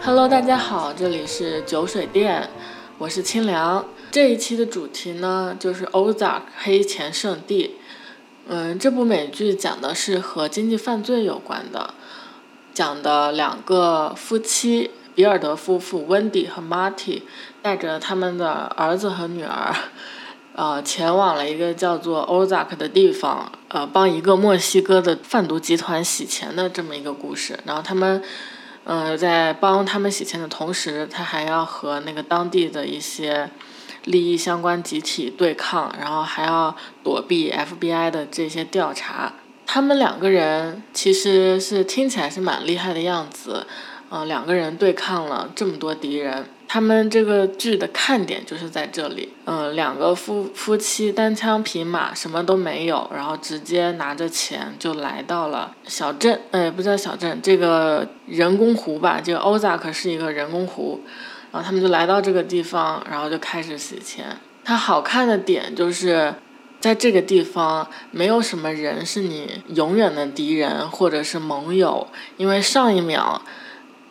Hello，大家好，这里是酒水店，我是清凉。这一期的主题呢，就是《Ozark 黑钱圣地》。嗯，这部美剧讲的是和经济犯罪有关的，讲的两个夫妻，比尔德夫妇温迪和 Marty 带着他们的儿子和女儿，呃，前往了一个叫做 Ozark 的地方，呃，帮一个墨西哥的贩毒集团洗钱的这么一个故事。然后他们。嗯，在帮他们洗钱的同时，他还要和那个当地的一些利益相关集体对抗，然后还要躲避 FBI 的这些调查。他们两个人其实是听起来是蛮厉害的样子，嗯，两个人对抗了这么多敌人。他们这个剧的看点就是在这里，嗯，两个夫夫妻单枪匹马，什么都没有，然后直接拿着钱就来到了小镇，哎，不叫小镇，这个人工湖吧，这个 Ozark 是一个人工湖，然后他们就来到这个地方，然后就开始洗钱。它好看的点就是在这个地方，没有什么人是你永远的敌人或者是盟友，因为上一秒。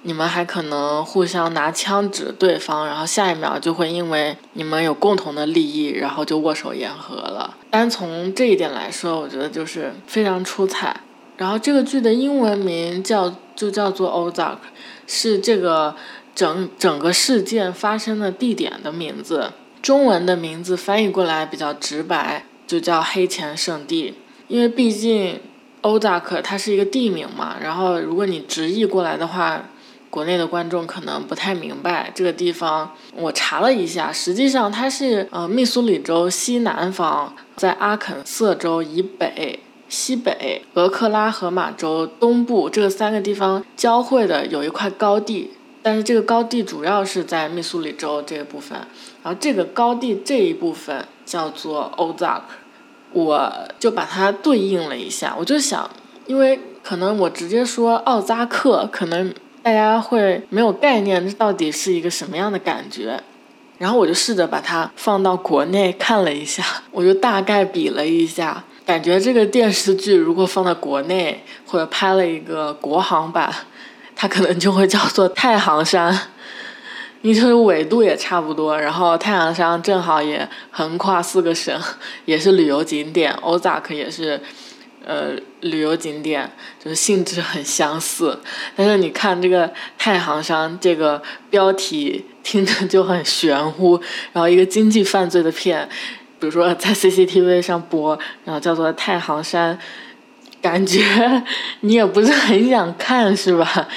你们还可能互相拿枪指对方，然后下一秒就会因为你们有共同的利益，然后就握手言和了。单从这一点来说，我觉得就是非常出彩。然后这个剧的英文名叫就叫做 Ozark，是这个整整个事件发生的地点的名字。中文的名字翻译过来比较直白，就叫黑钱圣地。因为毕竟 Ozark 它是一个地名嘛，然后如果你直译过来的话。国内的观众可能不太明白这个地方，我查了一下，实际上它是呃密苏里州西南方，在阿肯色州以北、西北、俄克拉荷马州东部这三个地方交汇的有一块高地，但是这个高地主要是在密苏里州这个部分，然后这个高地这一部分叫做 Ozark，我就把它对应了一下，我就想，因为可能我直接说奥扎克可能。大家会没有概念，这到底是一个什么样的感觉？然后我就试着把它放到国内看了一下，我就大概比了一下，感觉这个电视剧如果放在国内或者拍了一个国行版，它可能就会叫做太行山，因为这个纬度也差不多，然后太行山正好也横跨四个省，也是旅游景点，Ozark 也是。呃，旅游景点就是性质很相似，但是你看这个太行山这个标题听着就很玄乎，然后一个经济犯罪的片，比如说在 CCTV 上播，然后叫做太行山，感觉你也不是很想看，是吧？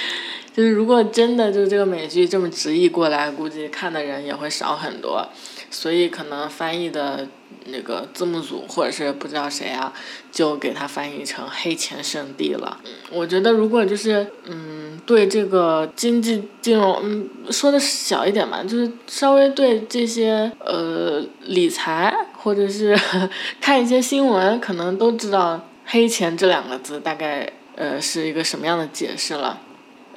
就是如果真的就是这个美剧这么直译过来，估计看的人也会少很多，所以可能翻译的。那个字幕组或者是不知道谁啊，就给它翻译成“黑钱圣地”了。我觉得如果就是嗯，对这个经济金融，嗯，说的小一点吧，就是稍微对这些呃理财或者是 看一些新闻，可能都知道“黑钱”这两个字大概呃是一个什么样的解释了。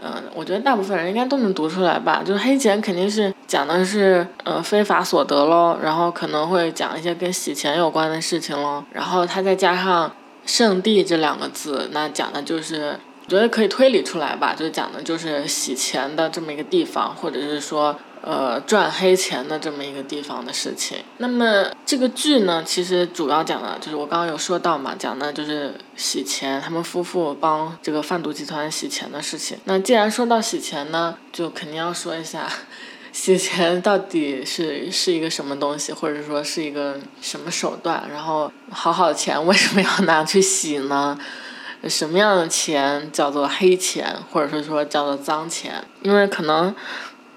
嗯，我觉得大部分人应该都能读出来吧。就是黑钱肯定是讲的是呃非法所得喽，然后可能会讲一些跟洗钱有关的事情喽。然后他再加上“圣地”这两个字，那讲的就是我觉得可以推理出来吧，就讲的就是洗钱的这么一个地方，或者是说。呃，赚黑钱的这么一个地方的事情。那么这个剧呢，其实主要讲的就是我刚刚有说到嘛，讲的就是洗钱，他们夫妇帮这个贩毒集团洗钱的事情。那既然说到洗钱呢，就肯定要说一下，洗钱到底是是一个什么东西，或者说是一个什么手段。然后好好的钱为什么要拿去洗呢？什么样的钱叫做黑钱，或者是说叫做脏钱？因为可能。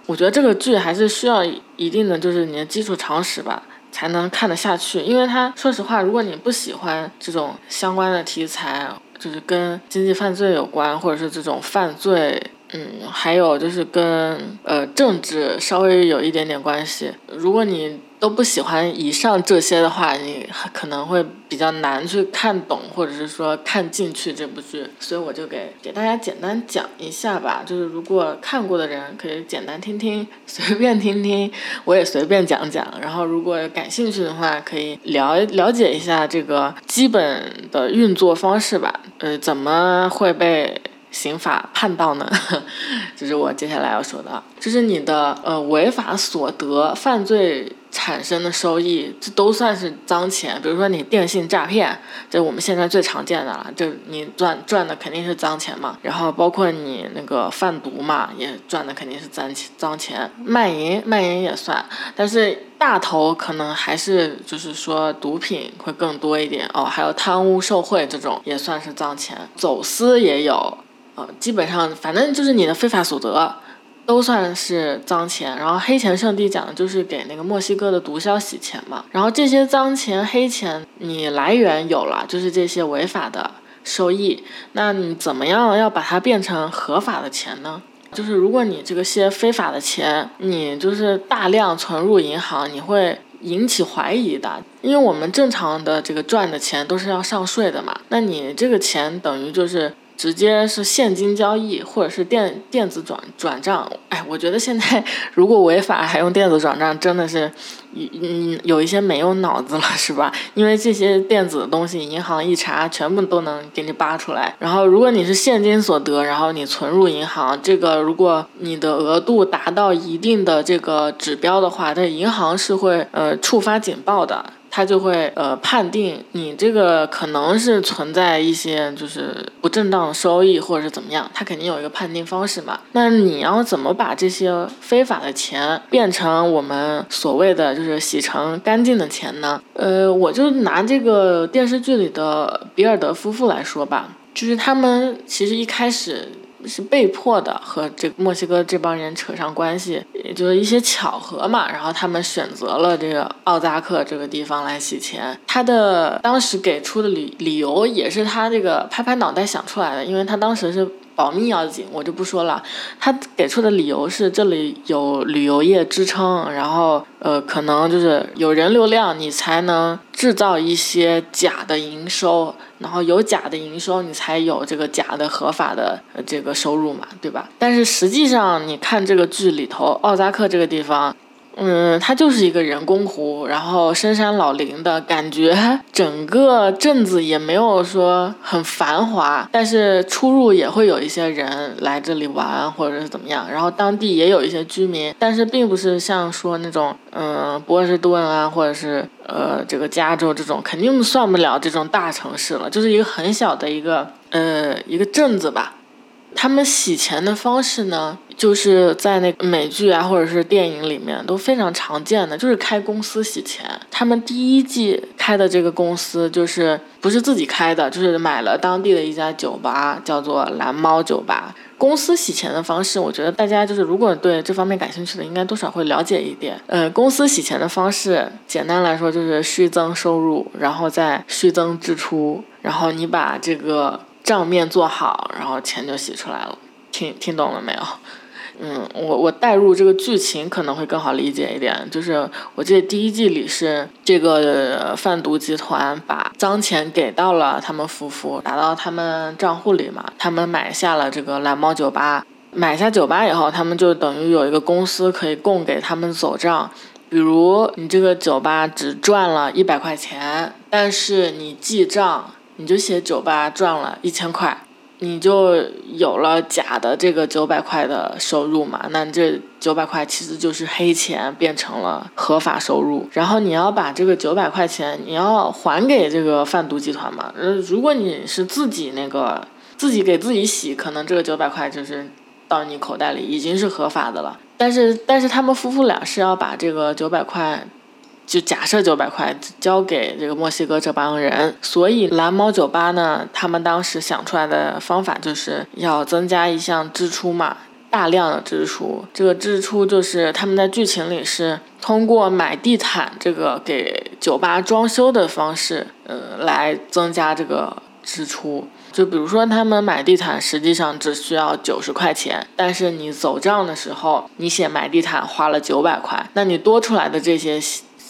我觉得这个剧还是需要一定的，就是你的基础常识吧，才能看得下去。因为它说实话，如果你不喜欢这种相关的题材，就是跟经济犯罪有关，或者是这种犯罪，嗯，还有就是跟呃政治稍微有一点点关系。如果你都不喜欢以上这些的话，你可能会比较难去看懂，或者是说看进去这部剧。所以我就给给大家简单讲一下吧。就是如果看过的人可以简单听听，随便听听，我也随便讲讲。然后如果感兴趣的话，可以了了解一下这个基本的运作方式吧。呃，怎么会被？刑法判到呢，就是我接下来要说的，就是你的呃违法所得、犯罪产生的收益，这都算是脏钱。比如说你电信诈骗，这我们现在最常见的了，就你赚赚的肯定是脏钱嘛。然后包括你那个贩毒嘛，也赚的肯定是脏钱脏钱。卖淫卖淫也算，但是大头可能还是就是说毒品会更多一点哦。还有贪污受贿这种也算是脏钱，走私也有。呃，基本上反正就是你的非法所得，都算是脏钱。然后黑钱圣地讲的就是给那个墨西哥的毒枭洗钱嘛。然后这些脏钱、黑钱，你来源有了，就是这些违法的收益。那你怎么样要把它变成合法的钱呢？就是如果你这个些非法的钱，你就是大量存入银行，你会引起怀疑的。因为我们正常的这个赚的钱都是要上税的嘛。那你这个钱等于就是。直接是现金交易，或者是电电子转转账。哎，我觉得现在 如果违法还用电子转账，真的是，嗯，有一些没有脑子了，是吧？因为这些电子的东西，银行一查，全部都能给你扒出来。然后，如果你是现金所得，然后你存入银行，这个如果你的额度达到一定的这个指标的话，这银行是会呃触发警报的。他就会呃判定你这个可能是存在一些就是不正当收益或者是怎么样，他肯定有一个判定方式嘛。那你要怎么把这些非法的钱变成我们所谓的就是洗成干净的钱呢？呃，我就拿这个电视剧里的比尔德夫妇来说吧，就是他们其实一开始。是被迫的和这墨西哥这帮人扯上关系，也就是一些巧合嘛。然后他们选择了这个奥扎克这个地方来洗钱。他的当时给出的理理由也是他这个拍拍脑袋想出来的，因为他当时是。保密要紧，我就不说了。他给出的理由是这里有旅游业支撑，然后呃，可能就是有人流量，你才能制造一些假的营收，然后有假的营收，你才有这个假的合法的这个收入嘛，对吧？但是实际上，你看这个剧里头，奥扎克这个地方。嗯，它就是一个人工湖，然后深山老林的感觉，整个镇子也没有说很繁华，但是出入也会有一些人来这里玩或者是怎么样，然后当地也有一些居民，但是并不是像说那种嗯波士顿啊或者是呃这个加州这种，肯定算不了这种大城市了，就是一个很小的一个呃一个镇子吧。他们洗钱的方式呢，就是在那美剧啊，或者是电影里面都非常常见的，就是开公司洗钱。他们第一季开的这个公司就是不是自己开的，就是买了当地的一家酒吧，叫做蓝猫酒吧。公司洗钱的方式，我觉得大家就是如果对这方面感兴趣的，应该多少会了解一点。呃，公司洗钱的方式，简单来说就是虚增收入，然后再虚增支出，然后你把这个。账面做好，然后钱就洗出来了。听听懂了没有？嗯，我我带入这个剧情可能会更好理解一点。就是我记得第一季里是这个贩毒集团把脏钱给到了他们夫妇，打到他们账户里嘛。他们买下了这个蓝猫酒吧，买下酒吧以后，他们就等于有一个公司可以供给他们走账。比如你这个酒吧只赚了一百块钱，但是你记账。你就写酒吧赚了一千块，你就有了假的这个九百块的收入嘛？那这九百块其实就是黑钱变成了合法收入。然后你要把这个九百块钱你要还给这个贩毒集团嘛？呃，如果你是自己那个自己给自己洗，可能这个九百块就是到你口袋里已经是合法的了。但是但是他们夫妇俩是要把这个九百块。就假设九百块交给这个墨西哥这帮人，所以蓝猫酒吧呢，他们当时想出来的方法就是要增加一项支出嘛，大量的支出。这个支出就是他们在剧情里是通过买地毯这个给酒吧装修的方式，呃，来增加这个支出。就比如说他们买地毯实际上只需要九十块钱，但是你走账的时候，你写买地毯花了九百块，那你多出来的这些。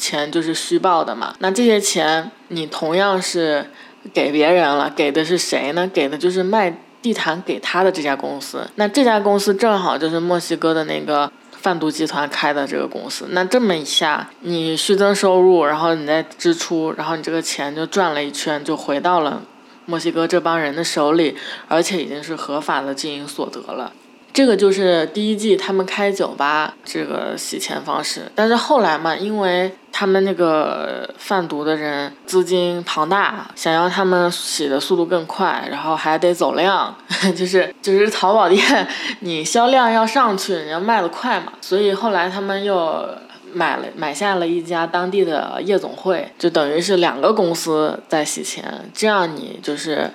钱就是虚报的嘛。那这些钱你同样是给别人了，给的是谁呢？给的就是卖地毯给他的这家公司。那这家公司正好就是墨西哥的那个贩毒集团开的这个公司。那这么一下，你虚增收入，然后你再支出，然后你这个钱就转了一圈，就回到了墨西哥这帮人的手里，而且已经是合法的经营所得了。这个就是第一季他们开酒吧这个洗钱方式，但是后来嘛，因为他们那个贩毒的人资金庞大，想要他们洗的速度更快，然后还得走量，就是就是淘宝店你销量要上去，你要卖得快嘛，所以后来他们又买了买下了一家当地的夜总会，就等于是两个公司在洗钱，这样你就是。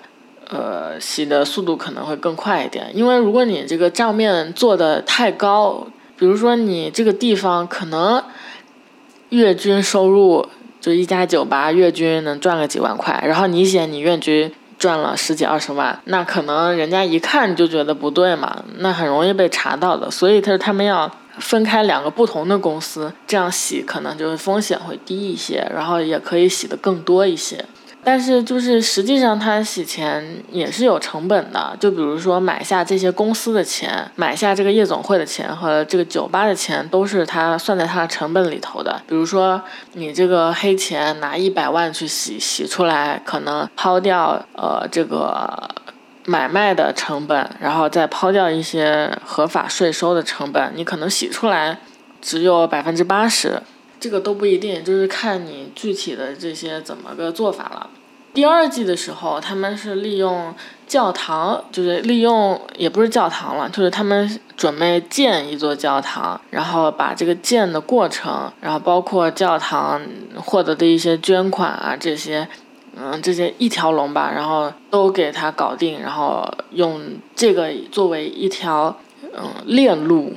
呃，洗的速度可能会更快一点，因为如果你这个账面做的太高，比如说你这个地方可能月均收入就一家酒吧月均能赚个几万块，然后你写你月均赚了十几二十万，那可能人家一看就觉得不对嘛，那很容易被查到的，所以他他们要分开两个不同的公司，这样洗可能就是风险会低一些，然后也可以洗的更多一些。但是就是实际上，他洗钱也是有成本的。就比如说买下这些公司的钱，买下这个夜总会的钱和这个酒吧的钱，都是他算在他的成本里头的。比如说你这个黑钱拿一百万去洗，洗出来可能抛掉呃这个买卖的成本，然后再抛掉一些合法税收的成本，你可能洗出来只有百分之八十。这个都不一定，就是看你具体的这些怎么个做法了。第二季的时候，他们是利用教堂，就是利用也不是教堂了，就是他们准备建一座教堂，然后把这个建的过程，然后包括教堂获得的一些捐款啊这些，嗯，这些一条龙吧，然后都给他搞定，然后用这个作为一条嗯链路，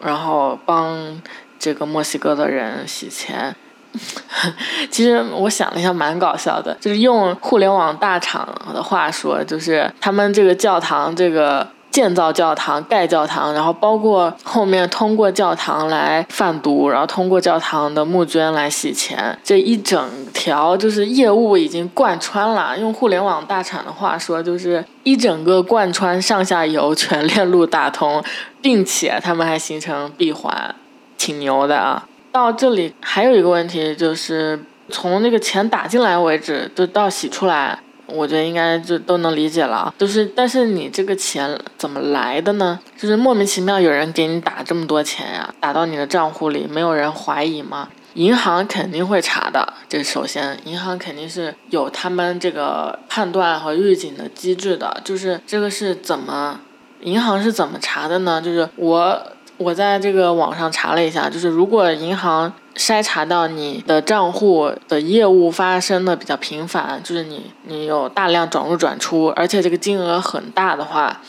然后帮这个墨西哥的人洗钱。其实我想了一下，蛮搞笑的。就是用互联网大厂的话说，就是他们这个教堂，这个建造教堂、盖教堂，然后包括后面通过教堂来贩毒，然后通过教堂的募捐来洗钱，这一整条就是业务已经贯穿了。用互联网大厂的话说，就是一整个贯穿上下游，全链路打通，并且他们还形成闭环，挺牛的啊。到这里还有一个问题，就是从那个钱打进来为止，就到洗出来，我觉得应该就都能理解了。就是，但是你这个钱怎么来的呢？就是莫名其妙有人给你打这么多钱呀，打到你的账户里，没有人怀疑吗？银行肯定会查的。这首先，银行肯定是有他们这个判断和预警的机制的。就是这个是怎么，银行是怎么查的呢？就是我。我在这个网上查了一下，就是如果银行筛查到你的账户的业务发生的比较频繁，就是你你有大量转入转出，而且这个金额很大的话，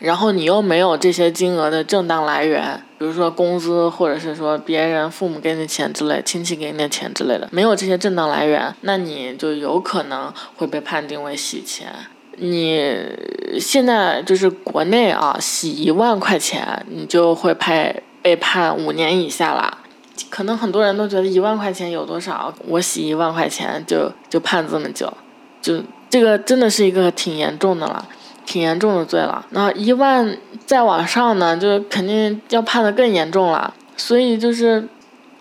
然后你又没有这些金额的正当来源，比如说工资或者是说别人父母给你钱之类、亲戚给你的钱之类的，没有这些正当来源，那你就有可能会被判定为洗钱。你现在就是国内啊，洗一万块钱，你就会判被判五年以下啦。可能很多人都觉得一万块钱有多少，我洗一万块钱就就判这么久，就这个真的是一个挺严重的了，挺严重的罪了。那一万再往上呢，就肯定要判的更严重了。所以就是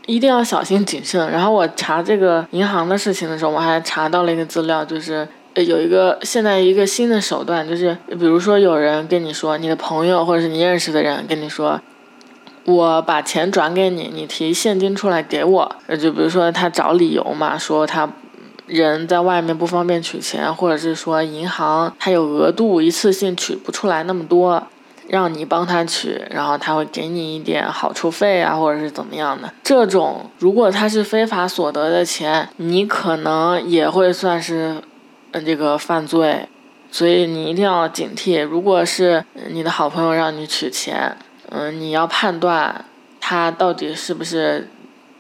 一定要小心谨慎。然后我查这个银行的事情的时候，我还查到了一个资料，就是。呃，有一个现在一个新的手段，就是比如说有人跟你说，你的朋友或者是你认识的人跟你说，我把钱转给你，你提现金出来给我。呃，就比如说他找理由嘛，说他人在外面不方便取钱，或者是说银行他有额度，一次性取不出来那么多，让你帮他取，然后他会给你一点好处费啊，或者是怎么样的。这种如果他是非法所得的钱，你可能也会算是。嗯，这个犯罪，所以你一定要警惕。如果是你的好朋友让你取钱，嗯，你要判断他到底是不是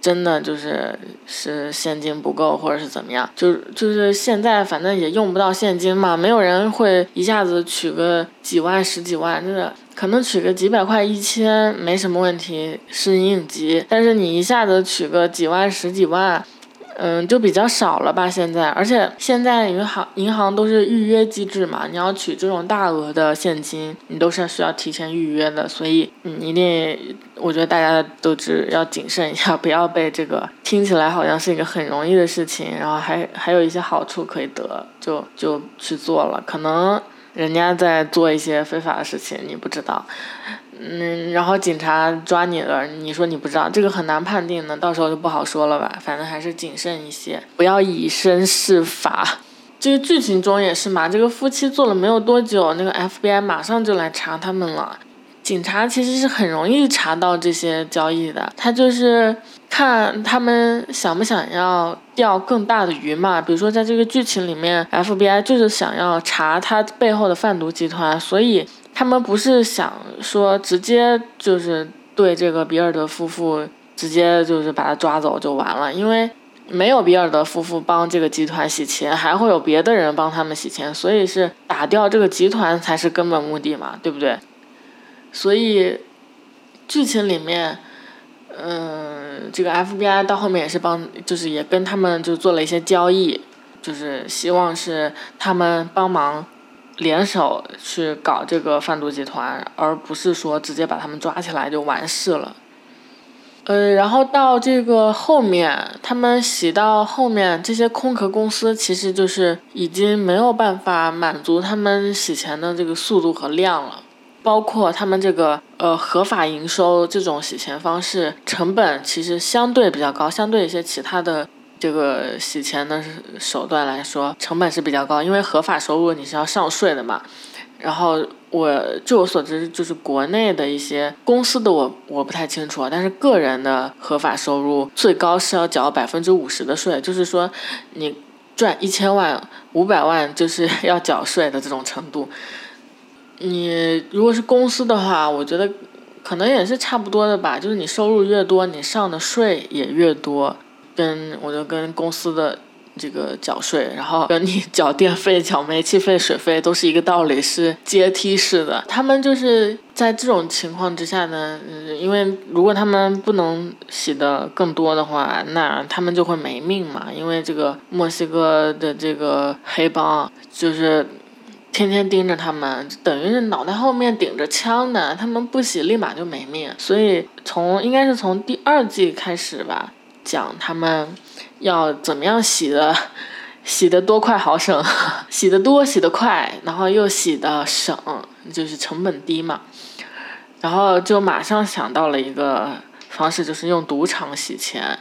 真的就是是现金不够，或者是怎么样，就就是现在反正也用不到现金嘛，没有人会一下子取个几万、十几万，真的可能取个几百块、一千没什么问题，是应急。但是你一下子取个几万、十几万。嗯，就比较少了吧，现在，而且现在银行银行都是预约机制嘛，你要取这种大额的现金，你都是需要提前预约的，所以你一定，我觉得大家都只要谨慎一下，不要被这个听起来好像是一个很容易的事情，然后还还有一些好处可以得，就就去做了，可能人家在做一些非法的事情，你不知道。嗯，然后警察抓你了，你说你不知道，这个很难判定的，到时候就不好说了吧。反正还是谨慎一些，不要以身试法。这个剧情中也是嘛，这个夫妻做了没有多久，那个 FBI 马上就来查他们了。警察其实是很容易查到这些交易的，他就是看他们想不想要钓更大的鱼嘛。比如说在这个剧情里面，FBI 就是想要查他背后的贩毒集团，所以。他们不是想说直接就是对这个比尔德夫妇直接就是把他抓走就完了，因为没有比尔德夫妇帮这个集团洗钱，还会有别的人帮他们洗钱，所以是打掉这个集团才是根本目的嘛，对不对？所以剧情里面，嗯，这个 FBI 到后面也是帮，就是也跟他们就做了一些交易，就是希望是他们帮忙。联手去搞这个贩毒集团，而不是说直接把他们抓起来就完事了。呃，然后到这个后面，他们洗到后面，这些空壳公司其实就是已经没有办法满足他们洗钱的这个速度和量了，包括他们这个呃合法营收这种洗钱方式，成本其实相对比较高，相对一些其他的。这个洗钱的手段来说，成本是比较高，因为合法收入你是要上税的嘛。然后我据我所知，就是国内的一些公司的我我不太清楚啊，但是个人的合法收入最高是要缴百分之五十的税，就是说你赚一千万五百万就是 要缴税的这种程度。你如果是公司的话，我觉得可能也是差不多的吧，就是你收入越多，你上的税也越多。跟我就跟公司的这个缴税，然后跟你 缴电费、缴煤气费、水费都是一个道理，是阶梯式的。他们就是在这种情况之下呢，因为如果他们不能洗的更多的话，那他们就会没命嘛。因为这个墨西哥的这个黑帮就是天天盯着他们，等于是脑袋后面顶着枪的，他们不洗立马就没命。所以从应该是从第二季开始吧。讲他们要怎么样洗的，洗的多快好省，洗的多洗的快，然后又洗的省，就是成本低嘛。然后就马上想到了一个方式，就是用赌场洗钱。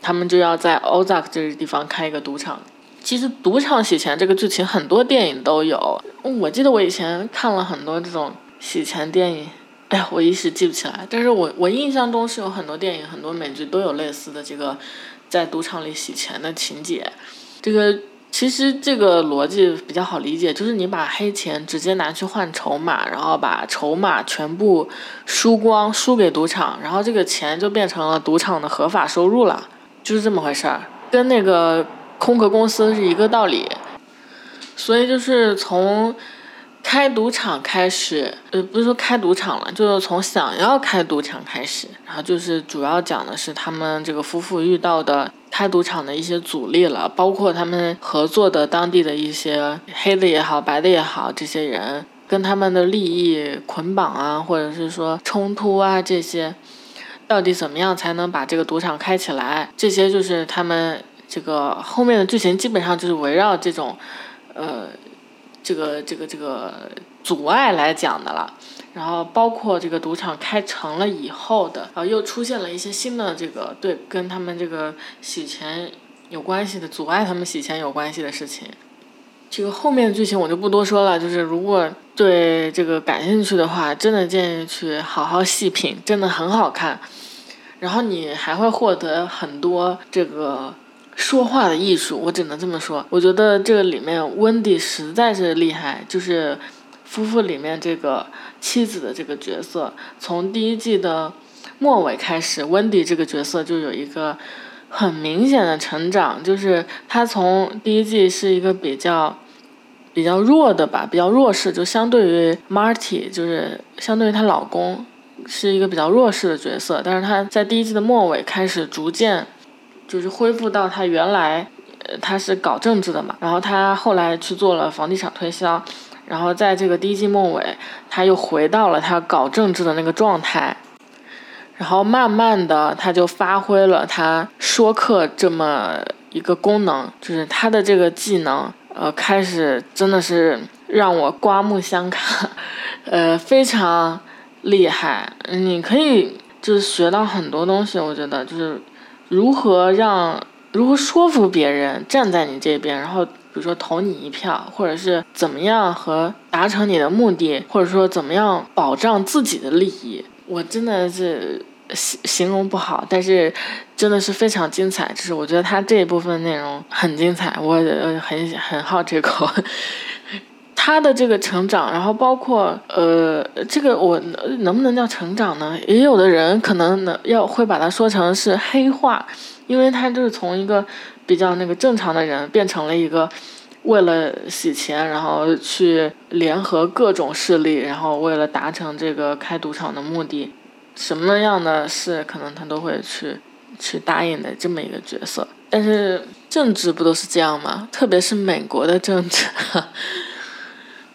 他们就要在 Ozark 这个地方开一个赌场。其实赌场洗钱这个剧情很多电影都有，我记得我以前看了很多这种洗钱电影。哎呀，我一时记不起来，但是我我印象中是有很多电影、很多美剧都有类似的这个在赌场里洗钱的情节。这个其实这个逻辑比较好理解，就是你把黑钱直接拿去换筹码，然后把筹码全部输光，输给赌场，然后这个钱就变成了赌场的合法收入了，就是这么回事儿，跟那个空壳公司是一个道理。所以就是从。开赌场开始，呃，不是说开赌场了，就是从想要开赌场开始，然后就是主要讲的是他们这个夫妇遇到的开赌场的一些阻力了，包括他们合作的当地的一些黑的也好，白的也好，这些人跟他们的利益捆绑啊，或者是说冲突啊，这些到底怎么样才能把这个赌场开起来？这些就是他们这个后面的剧情基本上就是围绕这种，呃。这个这个这个阻碍来讲的了，然后包括这个赌场开成了以后的，然后又出现了一些新的这个对跟他们这个洗钱有关系的阻碍他们洗钱有关系的事情。这个后面的剧情我就不多说了，就是如果对这个感兴趣的话，真的建议去好好细品，真的很好看。然后你还会获得很多这个。说话的艺术，我只能这么说。我觉得这个里面温迪实在是厉害，就是夫妇里面这个妻子的这个角色，从第一季的末尾开始，温迪这个角色就有一个很明显的成长，就是她从第一季是一个比较比较弱的吧，比较弱势，就相对于 Marty，就是相对于她老公是一个比较弱势的角色，但是她在第一季的末尾开始逐渐就是恢复到他原来，呃，他是搞政治的嘛，然后他后来去做了房地产推销。然后在这个第一季末尾，他又回到了他搞政治的那个状态，然后慢慢的他就发挥了他说课这么一个功能，就是他的这个技能，呃，开始真的是让我刮目相看，呃，非常厉害。你可以就是学到很多东西，我觉得就是如何让如何说服别人站在你这边，然后。比如说投你一票，或者是怎么样和达成你的目的，或者说怎么样保障自己的利益，我真的是形形容不好，但是真的是非常精彩。就是我觉得他这一部分内容很精彩，我很很好这口。他的这个成长，然后包括呃，这个我能不能叫成长呢？也有的人可能能要会把它说成是黑化，因为他就是从一个。比较那个正常的人变成了一个为了洗钱，然后去联合各种势力，然后为了达成这个开赌场的目的，什么样的事可能他都会去去答应的这么一个角色。但是政治不都是这样吗？特别是美国的政治，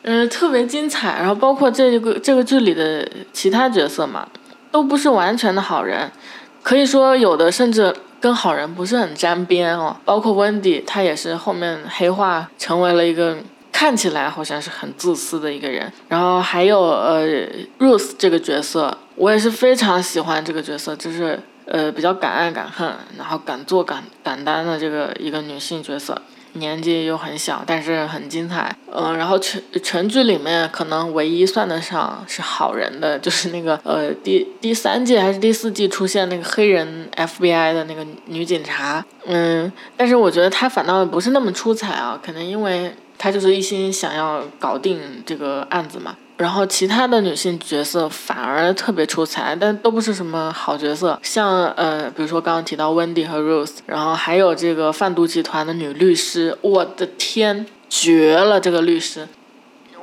嗯，特别精彩。然后包括这个这个剧里的其他角色嘛，都不是完全的好人，可以说有的甚至。跟好人不是很沾边哦，包括温迪，他也是后面黑化成为了一个看起来好像是很自私的一个人。然后还有呃，Ruth 这个角色，我也是非常喜欢这个角色，就是呃比较敢爱敢恨，然后敢做敢敢担的这个一个女性角色。年纪又很小，但是很精彩。嗯，然后全全剧里面可能唯一算得上是好人的，就是那个呃第第三季还是第四季出现那个黑人 FBI 的那个女警察。嗯，但是我觉得她反倒不是那么出彩啊，可能因为她就是一心想要搞定这个案子嘛。然后其他的女性角色反而特别出彩，但都不是什么好角色。像呃，比如说刚刚提到温迪和 Rose，然后还有这个贩毒集团的女律师，我的天，绝了！这个律师，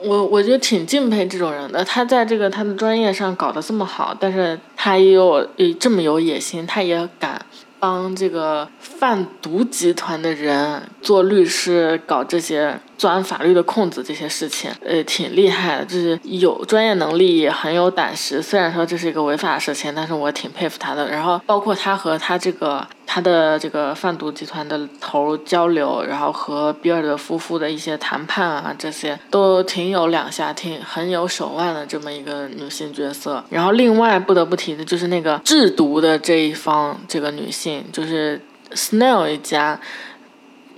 我我觉得挺敬佩这种人的。他在这个他的专业上搞得这么好，但是他又这么有野心，他也敢。帮这个贩毒集团的人做律师，搞这些钻法律的空子这些事情，呃，挺厉害的，就是有专业能力，也很有胆识。虽然说这是一个违法的事情，但是我挺佩服他的。然后包括他和他这个。他的这个贩毒集团的头交流，然后和比尔的夫妇的一些谈判啊，这些都挺有两下，挺很有手腕的这么一个女性角色。然后另外不得不提的就是那个制毒的这一方，这个女性就是 Snell 一家。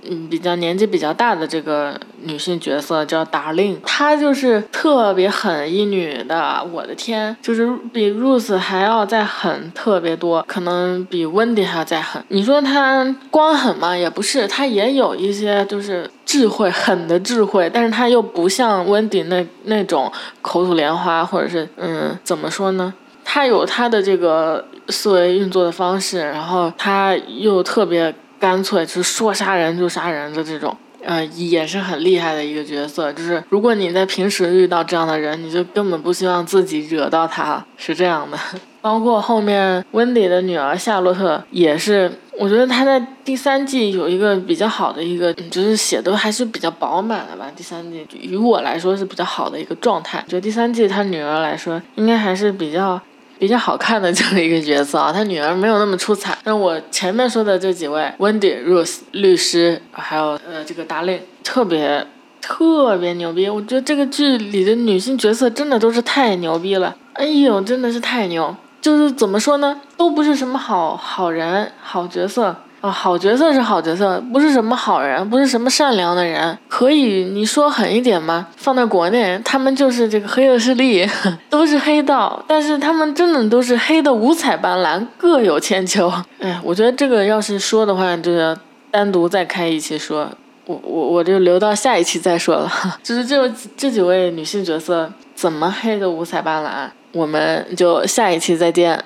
嗯，比较年纪比较大的这个女性角色叫达令，她就是特别狠一女的，我的天，就是比 Rose 还要再狠特别多，可能比温迪还要再狠。你说她光狠吗？也不是，她也有一些就是智慧，狠的智慧，但是她又不像温迪那那种口吐莲花，或者是嗯，怎么说呢？她有她的这个思维运作的方式，然后她又特别。干脆就是说杀人就杀人的这种，呃，也是很厉害的一个角色。就是如果你在平时遇到这样的人，你就根本不希望自己惹到他，是这样的。包括后面温迪的女儿夏洛特也是，我觉得她在第三季有一个比较好的一个，就是写的还是比较饱满的吧。第三季于我来说是比较好的一个状态。就第三季她女儿来说，应该还是比较。比较好看的这么一个角色啊，他女儿没有那么出彩。那我前面说的这几位，Wendy、Rose 律师，还有呃这个达令，特别特别牛逼。我觉得这个剧里的女性角色真的都是太牛逼了，哎呦，真的是太牛。就是怎么说呢，都不是什么好好人、好角色。啊，好角色是好角色，不是什么好人，不是什么善良的人。可以你说狠一点吗？放在国内，他们就是这个黑恶势力，都是黑道，但是他们真的都是黑的五彩斑斓，各有千秋。哎，我觉得这个要是说的话，就要单独再开一期说。我我我就留到下一期再说了。就是这这几位女性角色，怎么黑的五彩斑斓？我们就下一期再见。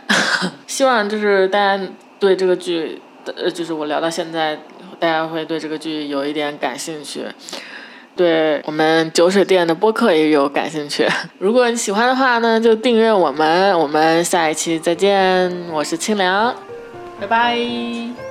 希望就是大家对这个剧，呃，就是我聊到现在，大家会对这个剧有一点感兴趣，对我们酒水店的播客也有感兴趣。如果你喜欢的话呢，就订阅我们。我们下一期再见，我是清凉，拜拜。